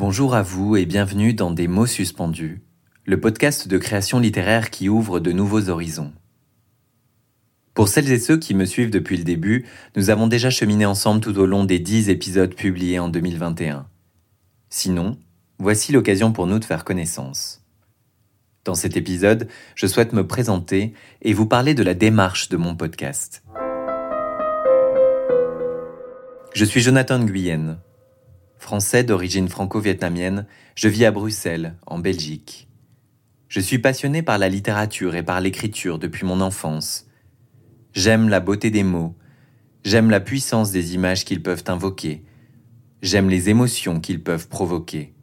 Bonjour à vous et bienvenue dans Des mots suspendus, le podcast de création littéraire qui ouvre de nouveaux horizons. Pour celles et ceux qui me suivent depuis le début, nous avons déjà cheminé ensemble tout au long des dix épisodes publiés en 2021. Sinon, voici l'occasion pour nous de faire connaissance. Dans cet épisode, je souhaite me présenter et vous parler de la démarche de mon podcast. Je suis Jonathan Nguyen, Français d'origine franco-vietnamienne, je vis à Bruxelles, en Belgique. Je suis passionné par la littérature et par l'écriture depuis mon enfance. J'aime la beauté des mots, j'aime la puissance des images qu'ils peuvent invoquer, j'aime les émotions qu'ils peuvent provoquer.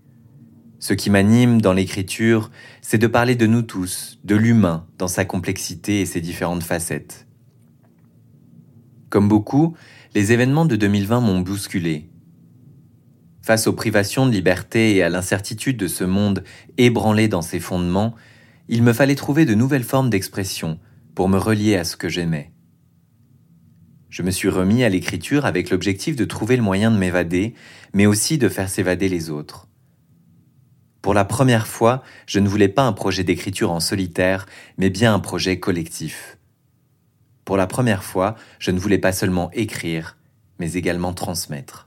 Ce qui m'anime dans l'écriture, c'est de parler de nous tous, de l'humain dans sa complexité et ses différentes facettes. Comme beaucoup, les événements de 2020 m'ont bousculé, Face aux privations de liberté et à l'incertitude de ce monde ébranlé dans ses fondements, il me fallait trouver de nouvelles formes d'expression pour me relier à ce que j'aimais. Je me suis remis à l'écriture avec l'objectif de trouver le moyen de m'évader, mais aussi de faire s'évader les autres. Pour la première fois, je ne voulais pas un projet d'écriture en solitaire, mais bien un projet collectif. Pour la première fois, je ne voulais pas seulement écrire, mais également transmettre.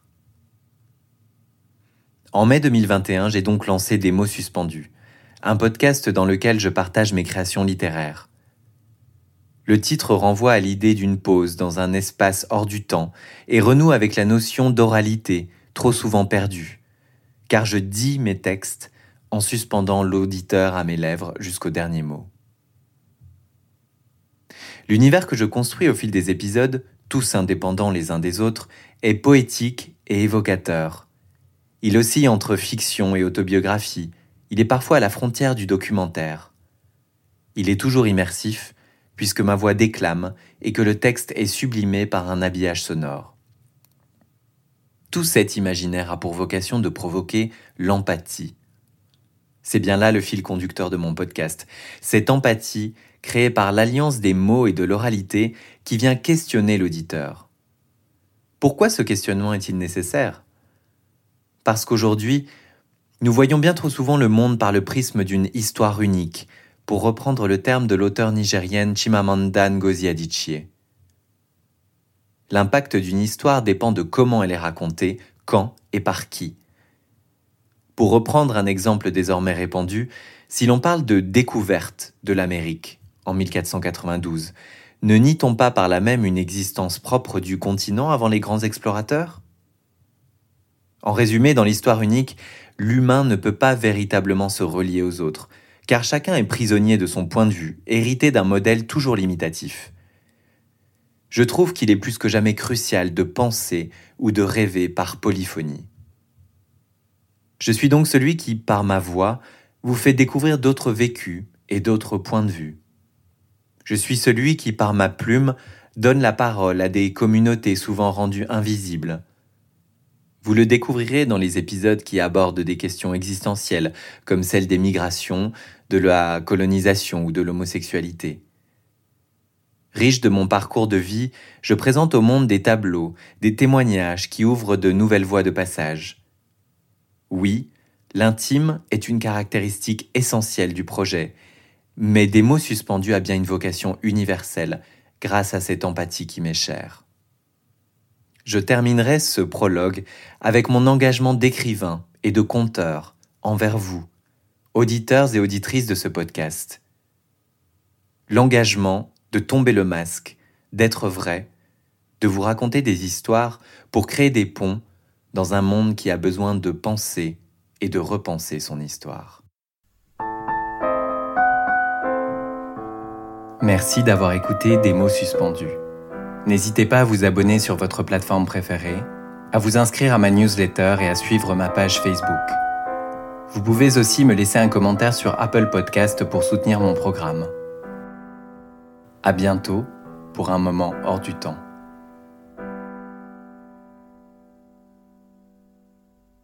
En mai 2021, j'ai donc lancé Des mots suspendus, un podcast dans lequel je partage mes créations littéraires. Le titre renvoie à l'idée d'une pause dans un espace hors du temps et renoue avec la notion d'oralité, trop souvent perdue, car je dis mes textes en suspendant l'auditeur à mes lèvres jusqu'au dernier mot. L'univers que je construis au fil des épisodes, tous indépendants les uns des autres, est poétique et évocateur il oscille entre fiction et autobiographie, il est parfois à la frontière du documentaire. Il est toujours immersif, puisque ma voix déclame et que le texte est sublimé par un habillage sonore. Tout cet imaginaire a pour vocation de provoquer l'empathie. C'est bien là le fil conducteur de mon podcast, cette empathie créée par l'alliance des mots et de l'oralité qui vient questionner l'auditeur. Pourquoi ce questionnement est-il nécessaire? Parce qu'aujourd'hui, nous voyons bien trop souvent le monde par le prisme d'une histoire unique, pour reprendre le terme de l'auteur nigérienne Chimamanda Ngozi Adichie. L'impact d'une histoire dépend de comment elle est racontée, quand et par qui. Pour reprendre un exemple désormais répandu, si l'on parle de découverte de l'Amérique en 1492, ne nie-t-on pas par là même une existence propre du continent avant les grands explorateurs? En résumé, dans l'histoire unique, l'humain ne peut pas véritablement se relier aux autres, car chacun est prisonnier de son point de vue, hérité d'un modèle toujours limitatif. Je trouve qu'il est plus que jamais crucial de penser ou de rêver par polyphonie. Je suis donc celui qui, par ma voix, vous fait découvrir d'autres vécus et d'autres points de vue. Je suis celui qui, par ma plume, donne la parole à des communautés souvent rendues invisibles, vous le découvrirez dans les épisodes qui abordent des questions existentielles, comme celle des migrations, de la colonisation ou de l'homosexualité. Riche de mon parcours de vie, je présente au monde des tableaux, des témoignages qui ouvrent de nouvelles voies de passage. Oui, l'intime est une caractéristique essentielle du projet, mais des mots suspendus a bien une vocation universelle grâce à cette empathie qui m'est chère. Je terminerai ce prologue avec mon engagement d'écrivain et de conteur envers vous, auditeurs et auditrices de ce podcast. L'engagement de tomber le masque, d'être vrai, de vous raconter des histoires pour créer des ponts dans un monde qui a besoin de penser et de repenser son histoire. Merci d'avoir écouté des mots suspendus. N'hésitez pas à vous abonner sur votre plateforme préférée, à vous inscrire à ma newsletter et à suivre ma page Facebook. Vous pouvez aussi me laisser un commentaire sur Apple Podcast pour soutenir mon programme. À bientôt pour un moment hors du temps.